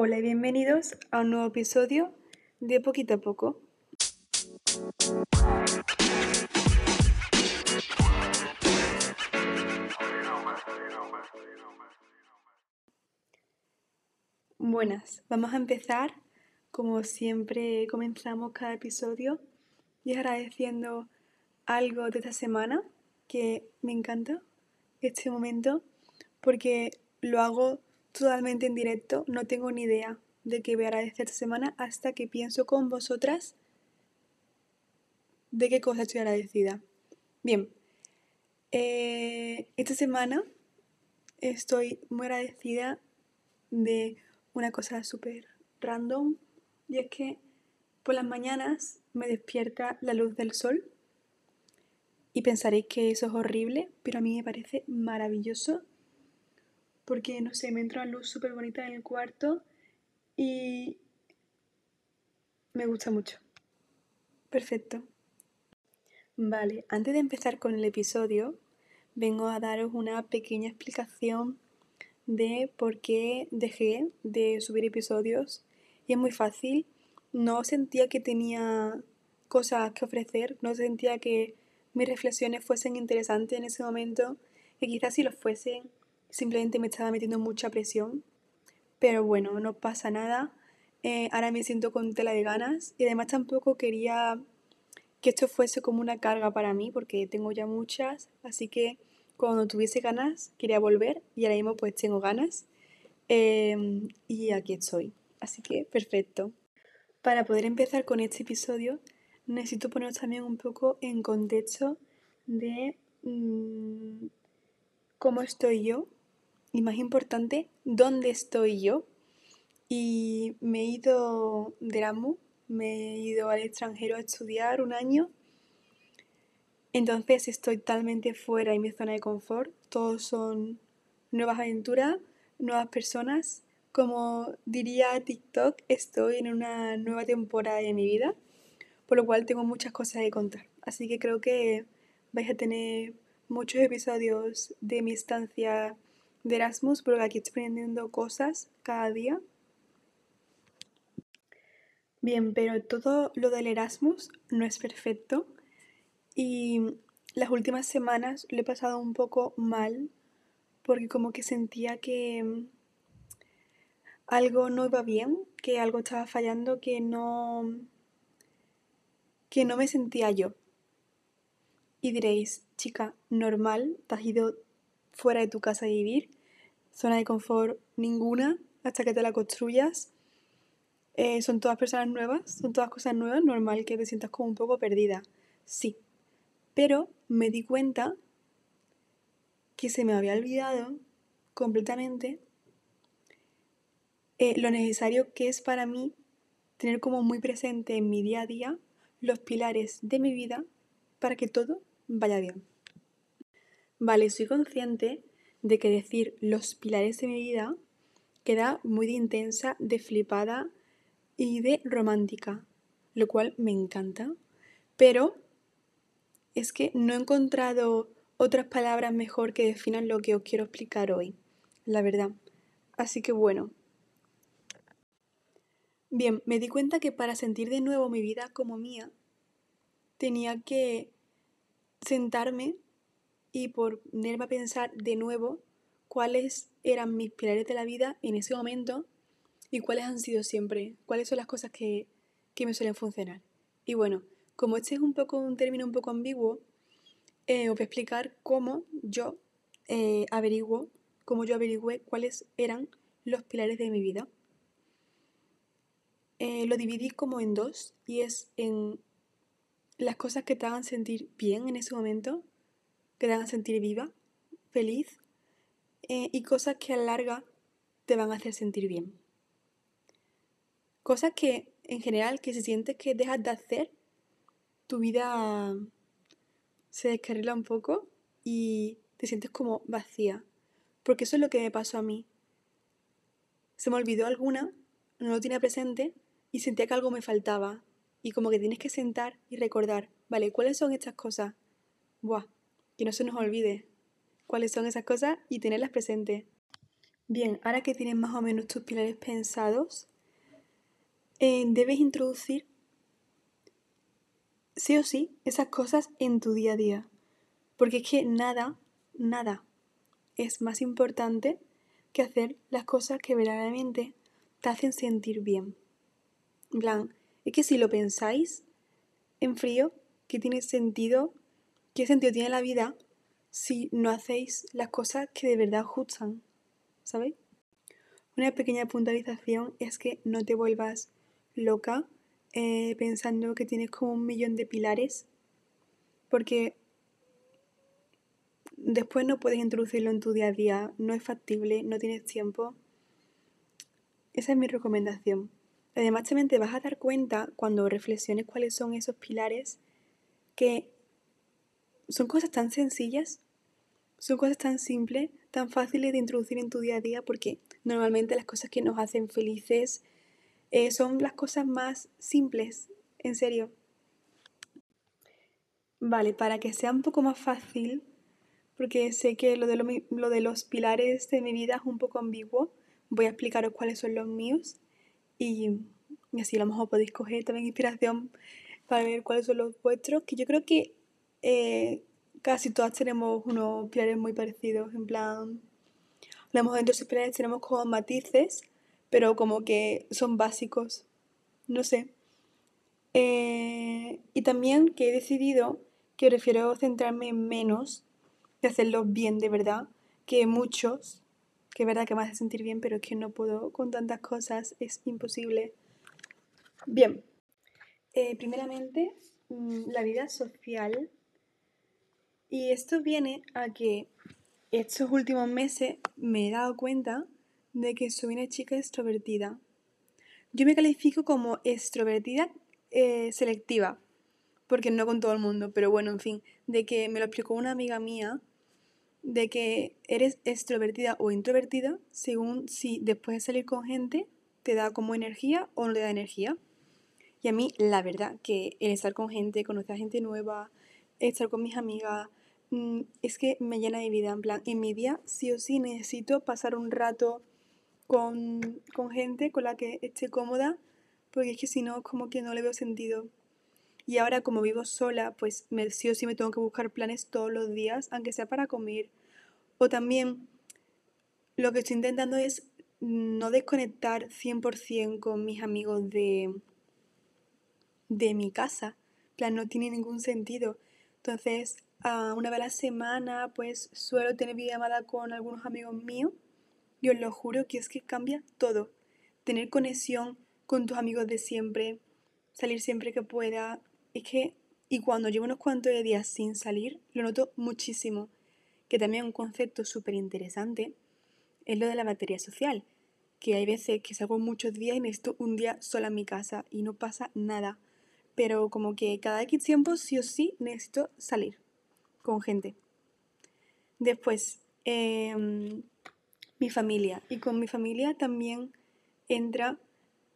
Hola y bienvenidos a un nuevo episodio de Poquito a Poco. Buenas, vamos a empezar como siempre comenzamos cada episodio y agradeciendo algo de esta semana que me encanta este momento porque lo hago totalmente en directo, no tengo ni idea de qué voy a agradecer esta semana hasta que pienso con vosotras de qué cosa estoy agradecida. Bien, eh, esta semana estoy muy agradecida de una cosa súper random y es que por las mañanas me despierta la luz del sol y pensaréis que eso es horrible, pero a mí me parece maravilloso porque, no sé, me entra una luz súper bonita en el cuarto y me gusta mucho. Perfecto. Vale, antes de empezar con el episodio, vengo a daros una pequeña explicación de por qué dejé de subir episodios. Y es muy fácil. No sentía que tenía cosas que ofrecer, no sentía que mis reflexiones fuesen interesantes en ese momento, que quizás si lo fuesen, simplemente me estaba metiendo mucha presión. Pero bueno, no pasa nada. Eh, ahora me siento con tela de ganas y además tampoco quería que esto fuese como una carga para mí porque tengo ya muchas, así que cuando tuviese ganas quería volver y ahora mismo pues tengo ganas em, y aquí estoy. Así que perfecto. Para poder empezar con este episodio necesito poneros también un poco en contexto de mm, cómo estoy yo y más importante, dónde estoy yo. Y me he ido de Ramu, me he ido al extranjero a estudiar un año. Entonces estoy totalmente fuera de mi zona de confort. Todos son nuevas aventuras, nuevas personas. Como diría TikTok, estoy en una nueva temporada de mi vida, por lo cual tengo muchas cosas que contar. Así que creo que vais a tener muchos episodios de mi estancia de Erasmus, porque aquí estoy aprendiendo cosas cada día. Bien, pero todo lo del Erasmus no es perfecto y las últimas semanas lo he pasado un poco mal porque como que sentía que algo no iba bien, que algo estaba fallando, que no que no me sentía yo. Y diréis, chica, normal, te has ido fuera de tu casa a vivir, zona de confort ninguna hasta que te la construyas. Eh, son todas personas nuevas, son todas cosas nuevas, normal que te sientas como un poco perdida. Sí, pero me di cuenta que se me había olvidado completamente eh, lo necesario que es para mí tener como muy presente en mi día a día los pilares de mi vida para que todo vaya bien. Vale, soy consciente de que decir los pilares de mi vida queda muy de intensa, de flipada y de romántica, lo cual me encanta, pero es que no he encontrado otras palabras mejor que definan lo que os quiero explicar hoy, la verdad. Así que bueno. Bien, me di cuenta que para sentir de nuevo mi vida como mía, tenía que sentarme y ponerme a pensar de nuevo cuáles eran mis pilares de la vida en ese momento y cuáles han sido siempre, cuáles son las cosas que, me suelen funcionar. Y bueno, como este es un poco un término un poco ambiguo, eh, os voy a explicar cómo yo eh, averiguo, cómo yo averigüé cuáles eran los pilares de mi vida. Eh, lo dividí como en dos y es en las cosas que te hagan sentir bien en ese momento que te hagan sentir viva, feliz eh, y cosas que a larga te van a hacer sentir bien. Cosas que en general que si sientes que dejas de hacer, tu vida se descarrila un poco y te sientes como vacía. Porque eso es lo que me pasó a mí. Se me olvidó alguna, no lo tenía presente y sentía que algo me faltaba. Y como que tienes que sentar y recordar, vale, ¿cuáles son estas cosas? Buah, que no se nos olvide cuáles son esas cosas y tenerlas presentes. Bien, ahora que tienes más o menos tus pilares pensados, eh, debes introducir sí o sí esas cosas en tu día a día. Porque es que nada, nada es más importante que hacer las cosas que verdaderamente te hacen sentir bien. En plan, es que si lo pensáis en frío, ¿qué tiene sentido? ¿Qué sentido tiene la vida si no hacéis las cosas que de verdad os gustan? ¿Sabéis? Una pequeña puntualización es que no te vuelvas loca eh, pensando que tienes como un millón de pilares, porque después no puedes introducirlo en tu día a día, no es factible, no tienes tiempo. Esa es mi recomendación. Además también te vas a dar cuenta cuando reflexiones cuáles son esos pilares que son cosas tan sencillas, son cosas tan simples, tan fáciles de introducir en tu día a día porque normalmente las cosas que nos hacen felices eh, son las cosas más simples, en serio. Vale, para que sea un poco más fácil, porque sé que lo de, lo, de los pilares de mi vida es un poco ambiguo, voy a explicaros cuáles son los míos y, así a lo mejor podéis coger también inspiración para ver cuáles son los vuestros, que yo creo que eh, casi todas tenemos unos pilares muy parecidos, en plan, a lo mejor entre esos pilares tenemos como matices, pero como que son básicos, no sé. Eh, y también que he decidido que prefiero centrarme menos de hacerlos bien de verdad que muchos, que es verdad que me hace sentir bien, pero es que no puedo con tantas cosas, es imposible. Bien, eh, primeramente, mm, la vida social. Y esto viene a que estos últimos meses me he dado cuenta de que soy una chica extrovertida. Yo me califico como extrovertida eh, selectiva, porque no con todo el mundo, pero bueno, en fin, de que me lo explicó una amiga mía, de que eres extrovertida o introvertida según si después de salir con gente te da como energía o no te da energía. Y a mí, la verdad, que el estar con gente, conocer a gente nueva, estar con mis amigas, es que me llena de vida. En plan, en mi día sí o sí necesito pasar un rato con, gente con la que esté cómoda, porque es que si no, como que no le veo sentido. Y ahora como vivo sola, pues me, sí o sí me tengo que buscar planes todos los días, aunque sea para comer. O también lo que estoy intentando es no desconectar 100% con mis amigos de, de mi casa. plan, no tiene ningún sentido. Entonces, una vez a la semana, pues suelo tener videollamada con algunos amigos míos yo os lo juro que es que cambia todo. Tener conexión con tus amigos de siempre, salir siempre que pueda. Es que, y cuando llevo unos cuantos días sin salir, lo noto muchísimo. Que también un concepto súper interesante es lo de la batería social. Que hay veces que salgo muchos días y necesito un día sola en mi casa y no pasa nada. Pero como que cada X tiempo sí o sí necesito salir con gente. Después, eh, mi familia. Y con mi familia también entra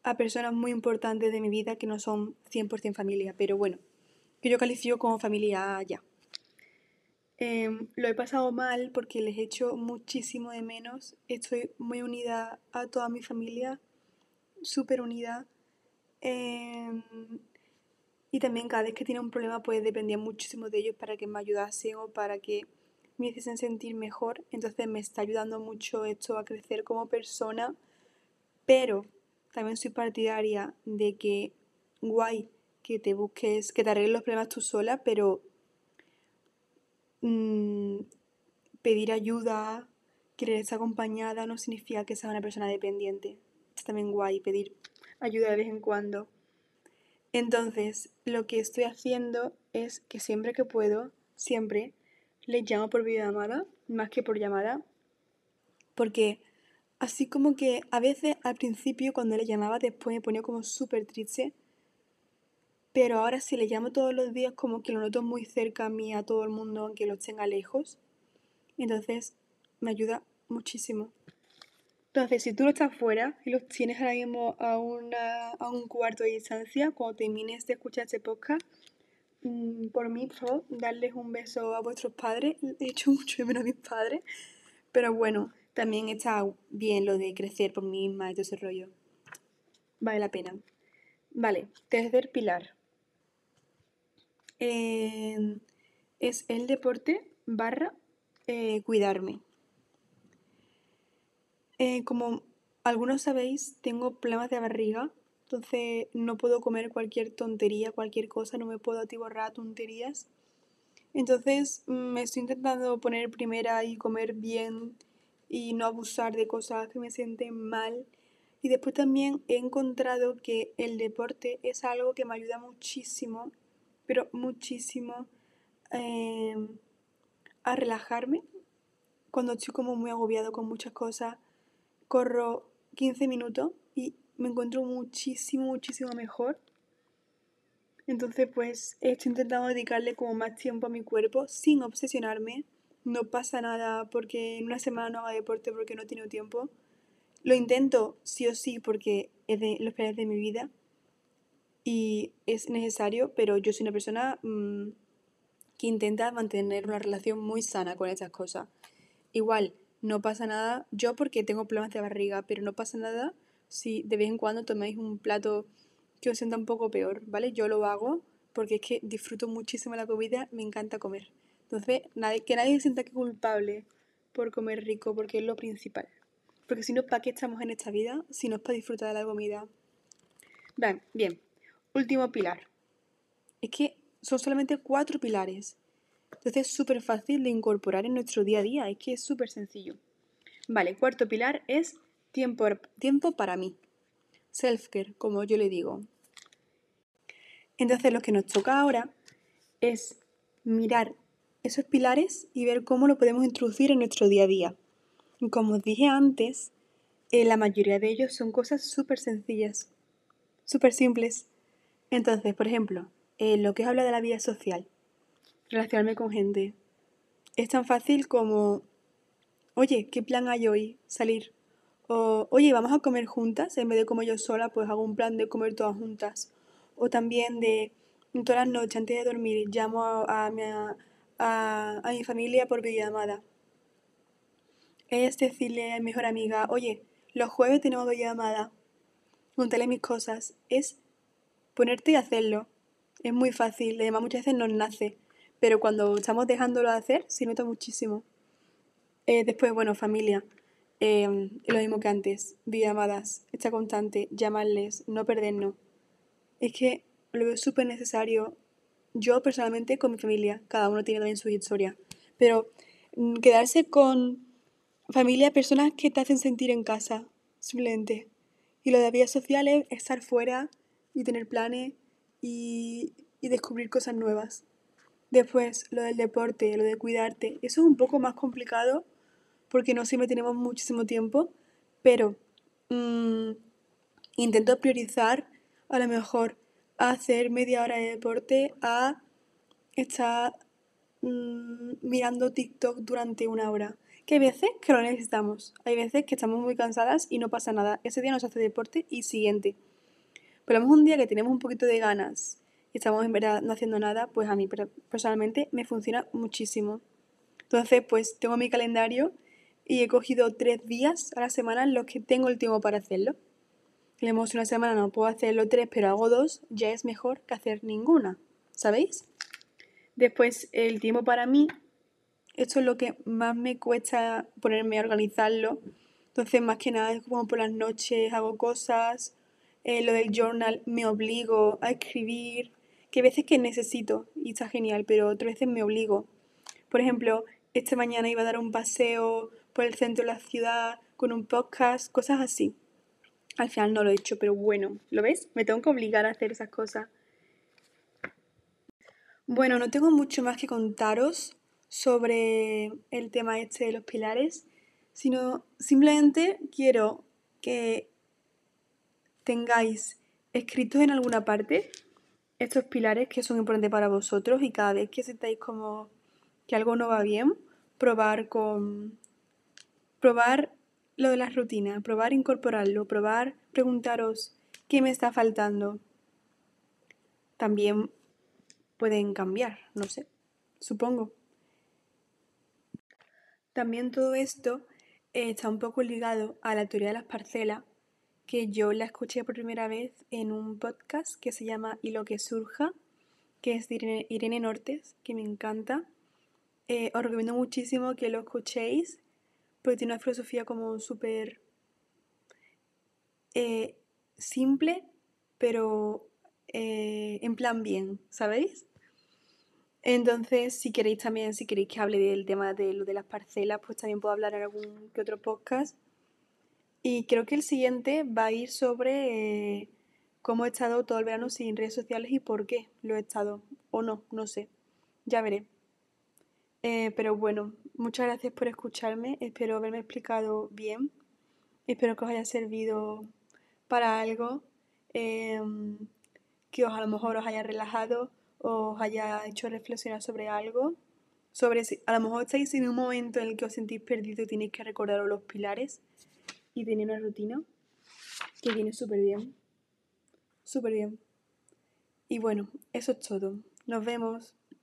a personas muy importantes de mi vida que no son 100% familia, pero bueno, que yo califico como familia ya. Em, lo he pasado mal porque les he hecho muchísimo de menos. Estoy muy unida a toda mi familia, súper unida. Em, y también cada vez que tenía un problema pues dependía muchísimo de ellos para que me ayudasen o para que me hiciesen sentir mejor, entonces me está ayudando mucho esto a crecer como persona, pero también soy partidaria de que guay que te busques, que te arregles los problemas tú sola, pero mm, pedir ayuda, querer estar acompañada no significa que seas una persona dependiente. Es también guay pedir ayuda de vez en cuando. Entonces, lo que estoy haciendo es que siempre que puedo, siempre le llamo por videollamada más que por llamada. Porque así como que a veces al principio cuando le llamaba después me ponía como súper triste. Pero ahora si le llamo todos los días como que lo noto muy cerca a mí, a todo el mundo, aunque lo tenga lejos. Entonces me ayuda muchísimo. Entonces, si tú no estás fuera y los tienes ahora mismo a, una, a un cuarto de distancia, cuando termines de escuchar este podcast, Mm, por mí, por favor, darles un beso a vuestros padres. He hecho mucho de menos a mis padres. Pero bueno, también está bien lo de crecer por mí misma y todo ese rollo. Vale la pena. Vale, tercer pilar. Eh, es el deporte barra eh, cuidarme. Eh, como algunos sabéis, tengo problemas de barriga, entonces no puedo comer cualquier tontería, cualquier cosa, no me puedo atiborrar tonterías. Entonces mm, me estoy intentando poner primera y comer bien y no abusar de cosas que me sienten mal. Y después también he encontrado que el deporte es algo que me ayuda muchísimo, pero muchísimo em, a relajarme. Cuando estoy como muy agobiado con muchas cosas, corro 15 minutos y me encuentro muchísimo, muchísimo mejor. Entonces pues estoy intentando dedicarle como más tiempo a mi cuerpo sin obsesionarme. No pasa nada porque en una semana no haga deporte porque no tengo tiempo. Lo intento sí o sí porque es de los planes de mi vida y es necesario, pero yo soy una persona mm, que intenta mantener una relación muy sana con esas cosas. Igual, no pasa nada, yo porque tengo problemas de barriga, pero no pasa nada si de vez en cuando tomáis un plato que os sienta un poco peor, ¿vale? Yo lo hago porque es que disfruto muchísimo la comida, me encanta comer. Entonces, nadie, que nadie se sienta culpable por comer rico, porque es lo principal. Porque si no, ¿para qué estamos en esta vida? Si no es para disfrutar de la comida. Bien, bien. Último pilar. Es que son solamente cuatro pilares. Entonces es súper fácil de incorporar en nuestro día a día. Es que es súper sencillo. Vale, cuarto pilar es Tiempo, tiempo para mí. Self-care, como yo le digo. Entonces lo que nos toca ahora es mirar esos pilares y ver cómo lo podemos introducir en nuestro día a día. Como os dije antes, eh, la mayoría de ellos son cosas súper sencillas, súper simples. Entonces, por ejemplo, eh, lo que habla de la vida social, relacionarme con gente. Es tan fácil como, oye, ¿qué plan hay hoy? Salir. O, oye, vamos a comer juntas, en vez de comer yo sola, pues hago un plan de comer todas juntas. O también de todas las noches antes de dormir llamo a, mi, a, mi familia por videollamada. Es decirle a mi mejor amiga, oye, los jueves tenemos videollamada. Contarle mis cosas. Es ponerte y hacerlo. Es muy fácil, además muchas veces nos nace, pero cuando estamos dejándolo de hacer se nota muchísimo. Eh, después, bueno, familia. Eh, lo mismo que antes, llamadas, está constante, llamarles, no perdernos. Es que lo veo súper necesario. Yo personalmente con mi familia, cada uno tiene también su historia, pero mm, quedarse con familia, personas que te hacen sentir en casa, simplemente. Y lo de vida social es estar fuera y tener planes y, y descubrir cosas nuevas. Después, lo del deporte, lo de cuidarte, eso es un poco más complicado porque no siempre tenemos muchísimo tiempo, pero mm, intento priorizar a lo mejor hacer media hora de deporte a estar mm, mirando TikTok durante una hora. Que hay veces que lo necesitamos, hay veces que estamos muy cansadas y no pasa nada. Ese día nos hace deporte y siguiente. Pero un día que tenemos un poquito de ganas y estamos en verdad no haciendo nada, pues a mí personalmente me funciona muchísimo. Entonces, pues tengo mi calendario y he cogido tres días a la semana los que tengo el tiempo para hacerlo. Leemos una semana, no puedo hacerlo tres, pero hago dos, ya es mejor que hacer ninguna, ¿sabéis? Después, el tiempo para mí, esto es lo que más me cuesta ponerme a organizarlo. Entonces, más que nada, es como por las noches hago cosas, eh, lo del journal me obligo a escribir, que veces que necesito y está genial, pero otras veces me obligo. Por ejemplo, esta mañana iba a dar un paseo por el centro de la ciudad con un podcast, cosas así. Al final no lo he hecho, pero bueno, ¿lo ves? Me tengo que obligar a hacer esas cosas. Bueno, no tengo mucho más que contaros sobre el tema este de los pilares, sino simplemente quiero que tengáis escritos en alguna parte estos pilares que son importantes para vosotros y cada vez que sentáis como que algo no va bien, probar con probar lo de las rutinas, probar incorporarlo, probar preguntaros qué me está faltando. También pueden cambiar, no sé, supongo. También todo esto está un poco ligado a la teoría de las parcelas, que yo la escuché por primera vez en un podcast que se llama Y lo que surja, que es de Irene, Nortes, que me encanta. Eh, os recomiendo muchísimo que lo escuchéis, porque tiene una filosofía como súper eh, simple, pero en plan bien, ¿sabéis? Entonces, si queréis también, si queréis que hable del tema de lo de las parcelas, pues también puedo hablar en algún que otro podcast. Y creo que el siguiente va a ir sobre eh, cómo he estado todo el verano sin redes sociales y por qué lo he estado. O no, no sé. Ya veré. Eh, pero bueno, muchas gracias por escucharme. Espero haberme explicado bien. Espero que os haya servido para algo. Em, que os a lo mejor os haya relajado os haya hecho reflexionar sobre algo. Sobre si a lo mejor estáis en un momento en el que os sentís perdido y tenéis que recordaros los pilares y tener una rutina que viene súper bien. Súper bien. Y bueno, eso es todo. Nos vemos.